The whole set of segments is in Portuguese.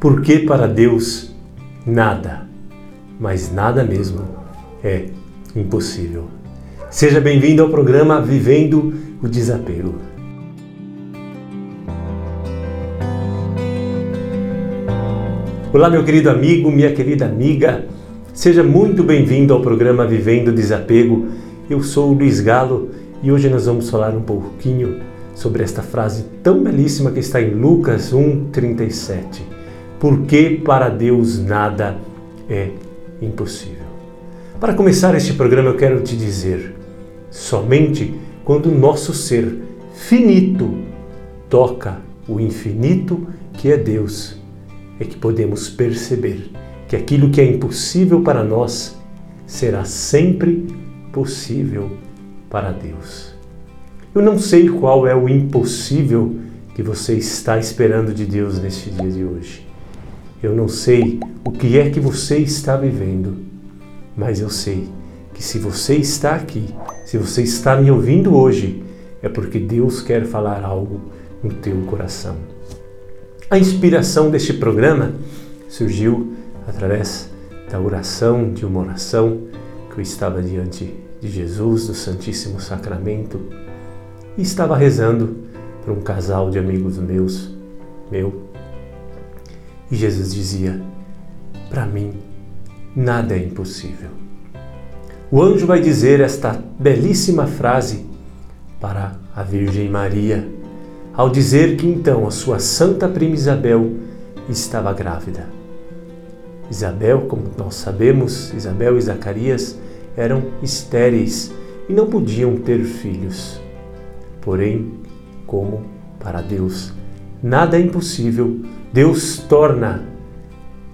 Porque para Deus nada, mas nada mesmo, é impossível. Seja bem-vindo ao programa Vivendo o Desapego. Olá, meu querido amigo, minha querida amiga, seja muito bem-vindo ao programa Vivendo o Desapego. Eu sou o Luiz Galo e hoje nós vamos falar um pouquinho sobre esta frase tão belíssima que está em Lucas 1,37. Porque para Deus nada é impossível. Para começar este programa, eu quero te dizer: somente quando o nosso ser finito toca o infinito que é Deus, é que podemos perceber que aquilo que é impossível para nós será sempre possível para Deus. Eu não sei qual é o impossível que você está esperando de Deus neste dia de hoje. Eu não sei o que é que você está vivendo, mas eu sei que se você está aqui, se você está me ouvindo hoje, é porque Deus quer falar algo no teu coração. A inspiração deste programa surgiu através da oração, de uma oração que eu estava diante de Jesus, do Santíssimo Sacramento, e estava rezando para um casal de amigos meus, meu. E Jesus dizia: Para mim, nada é impossível. O anjo vai dizer esta belíssima frase para a Virgem Maria, ao dizer que então a sua santa prima Isabel estava grávida. Isabel, como nós sabemos, Isabel e Zacarias eram estéreis e não podiam ter filhos. Porém, como para Deus nada é impossível, Deus torna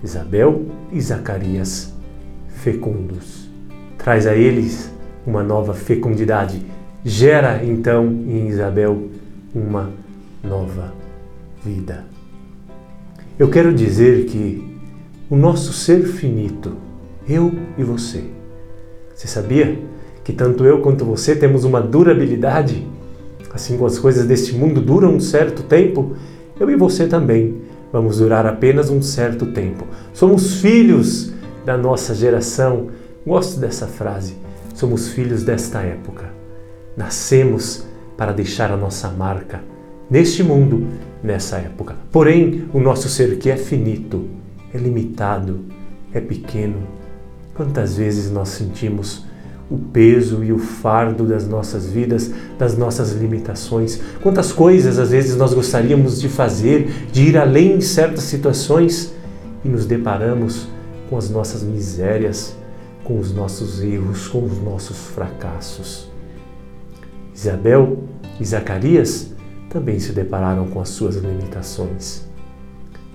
Isabel e Zacarias fecundos. Traz a eles uma nova fecundidade. Gera então em Isabel uma nova vida. Eu quero dizer que o nosso ser finito, eu e você, você sabia que tanto eu quanto você temos uma durabilidade? Assim como as coisas deste mundo duram um certo tempo, eu e você também vamos durar apenas um certo tempo. Somos filhos da nossa geração. Gosto dessa frase. Somos filhos desta época. Nascemos para deixar a nossa marca neste mundo, nessa época. Porém, o nosso ser que é finito, é limitado, é pequeno. Quantas vezes nós sentimos o peso e o fardo das nossas vidas, das nossas limitações. Quantas coisas às vezes nós gostaríamos de fazer, de ir além em certas situações e nos deparamos com as nossas misérias, com os nossos erros, com os nossos fracassos. Isabel e Zacarias também se depararam com as suas limitações.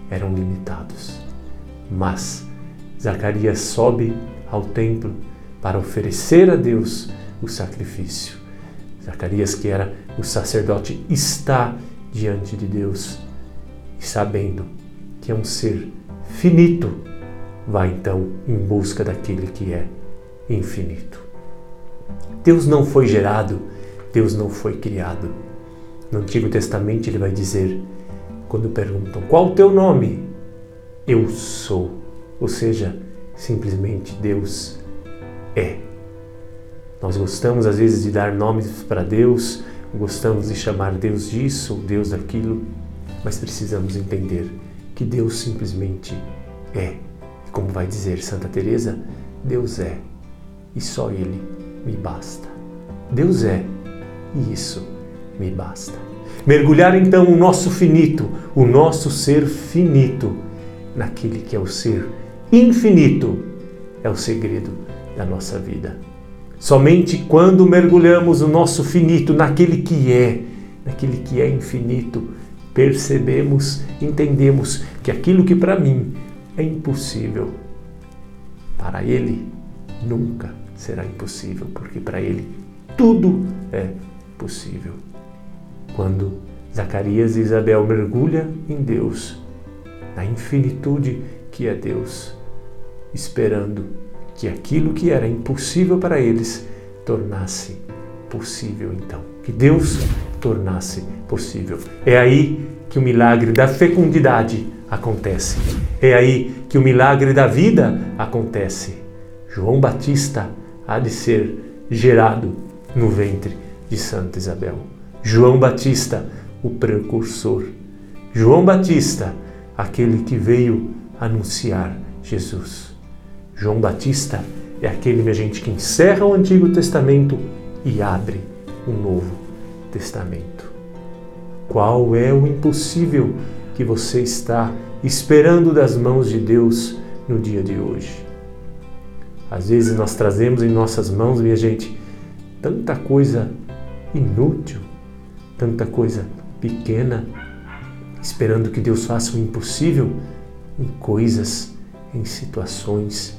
Eram limitados. Mas Zacarias sobe ao templo para oferecer a Deus o sacrifício. Zacarias, que era o sacerdote, está diante de Deus e sabendo que é um ser finito, vai então em busca daquele que é infinito. Deus não foi gerado, Deus não foi criado. No Antigo Testamento ele vai dizer, quando perguntam qual o teu nome, eu sou. Ou seja, simplesmente Deus é. Nós gostamos às vezes de dar nomes para Deus, gostamos de chamar Deus disso Deus daquilo, mas precisamos entender que Deus simplesmente é. Como vai dizer Santa Teresa, Deus é e só ele me basta. Deus é e isso me basta. Mergulhar então o nosso finito, o nosso ser finito, naquele que é o ser infinito, é o segredo da nossa vida. Somente quando mergulhamos o nosso finito naquele que é, naquele que é infinito, percebemos, entendemos que aquilo que para mim é impossível, para ele nunca será impossível, porque para ele tudo é possível. Quando Zacarias e Isabel mergulham em Deus, na infinitude que é Deus, esperando que aquilo que era impossível para eles tornasse possível então. Que Deus tornasse possível. É aí que o milagre da fecundidade acontece. É aí que o milagre da vida acontece. João Batista há de ser gerado no ventre de Santa Isabel. João Batista, o precursor. João Batista, aquele que veio anunciar Jesus. João Batista é aquele, minha gente, que encerra o Antigo Testamento e abre um Novo Testamento. Qual é o impossível que você está esperando das mãos de Deus no dia de hoje? Às vezes nós trazemos em nossas mãos, minha gente, tanta coisa inútil, tanta coisa pequena, esperando que Deus faça o impossível em coisas, em situações,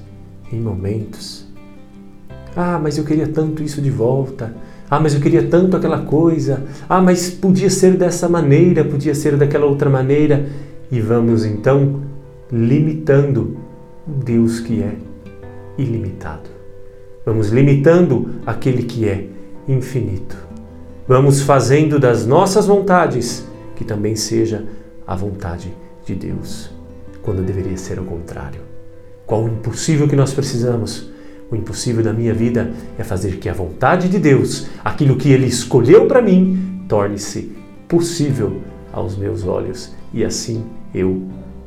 em momentos. Ah, mas eu queria tanto isso de volta. Ah, mas eu queria tanto aquela coisa. Ah, mas podia ser dessa maneira, podia ser daquela outra maneira. E vamos então limitando o Deus que é ilimitado. Vamos limitando aquele que é infinito. Vamos fazendo das nossas vontades que também seja a vontade de Deus, quando deveria ser o contrário. Qual o impossível que nós precisamos? O impossível da minha vida é fazer que a vontade de Deus, aquilo que Ele escolheu para mim, torne-se possível aos meus olhos e assim eu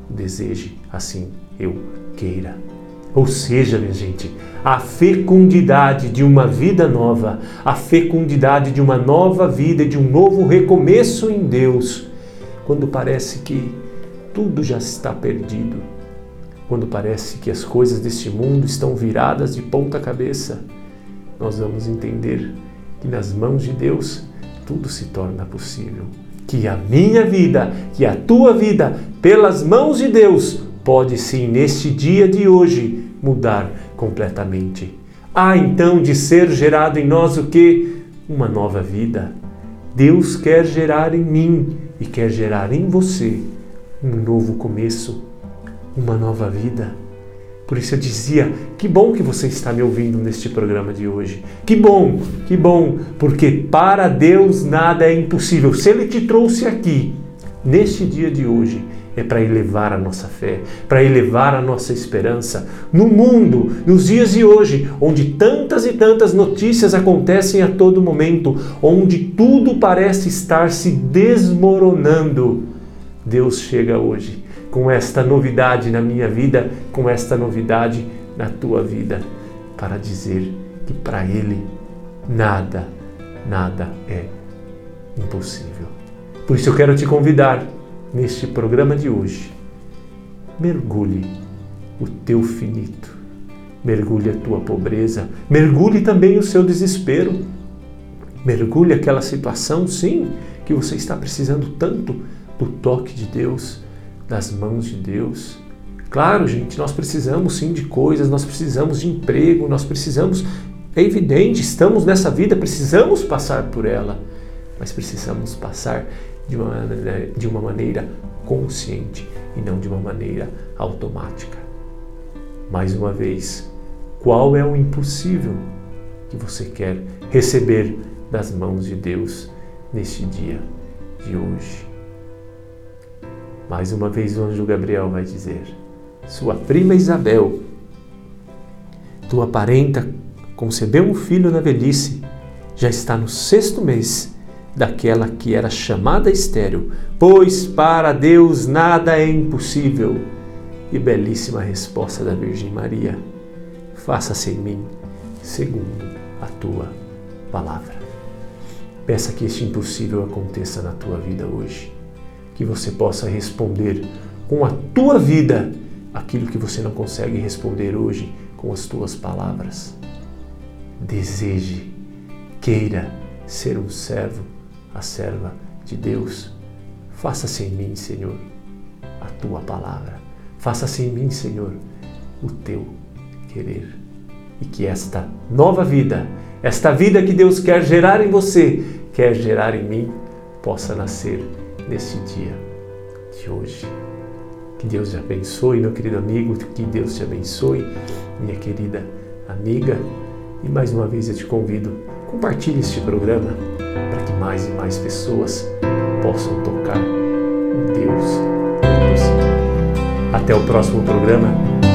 deseje, assim eu queira. Ou seja, minha gente, a fecundidade de uma vida nova, a fecundidade de uma nova vida, de um novo recomeço em Deus, quando parece que tudo já está perdido, quando parece que as coisas deste mundo estão viradas de ponta cabeça, nós vamos entender que nas mãos de Deus tudo se torna possível. Que a minha vida, que a tua vida, pelas mãos de Deus, pode sim, neste dia de hoje, mudar completamente. Há então de ser gerado em nós o que? Uma nova vida. Deus quer gerar em mim e quer gerar em você um novo começo, uma nova vida. Por isso eu dizia: que bom que você está me ouvindo neste programa de hoje. Que bom, que bom, porque para Deus nada é impossível. Se Ele te trouxe aqui, neste dia de hoje, é para elevar a nossa fé, para elevar a nossa esperança. No mundo, nos dias de hoje, onde tantas e tantas notícias acontecem a todo momento, onde tudo parece estar se desmoronando, Deus chega hoje com esta novidade na minha vida, com esta novidade na tua vida, para dizer que para Ele nada, nada é impossível. Por isso eu quero te convidar neste programa de hoje, mergulhe o teu finito, mergulhe a tua pobreza, mergulhe também o seu desespero, mergulhe aquela situação, sim, que você está precisando tanto do toque de Deus, das mãos de Deus. Claro, gente, nós precisamos sim de coisas, nós precisamos de emprego, nós precisamos, é evidente, estamos nessa vida, precisamos passar por ela, mas precisamos passar de uma, de uma maneira consciente e não de uma maneira automática. Mais uma vez, qual é o impossível que você quer receber das mãos de Deus neste dia de hoje? Mais uma vez o anjo Gabriel vai dizer: Sua prima Isabel, tua parenta, concebeu um filho na velhice, já está no sexto mês daquela que era chamada estéril, pois para Deus nada é impossível. E belíssima resposta da Virgem Maria: Faça-se em mim segundo a tua palavra. Peça que este impossível aconteça na tua vida hoje, que você possa responder com a tua vida aquilo que você não consegue responder hoje com as tuas palavras. Deseje, queira ser um servo a serva de Deus. Faça-se em mim, Senhor, a tua palavra. Faça-se em mim, Senhor, o teu querer. E que esta nova vida, esta vida que Deus quer gerar em você, quer gerar em mim, possa nascer neste dia de hoje. Que Deus te abençoe, meu querido amigo, que Deus te abençoe, minha querida amiga. E mais uma vez eu te convido, compartilhe este programa para que mais e mais pessoas possam tocar o Deus. Até o próximo programa.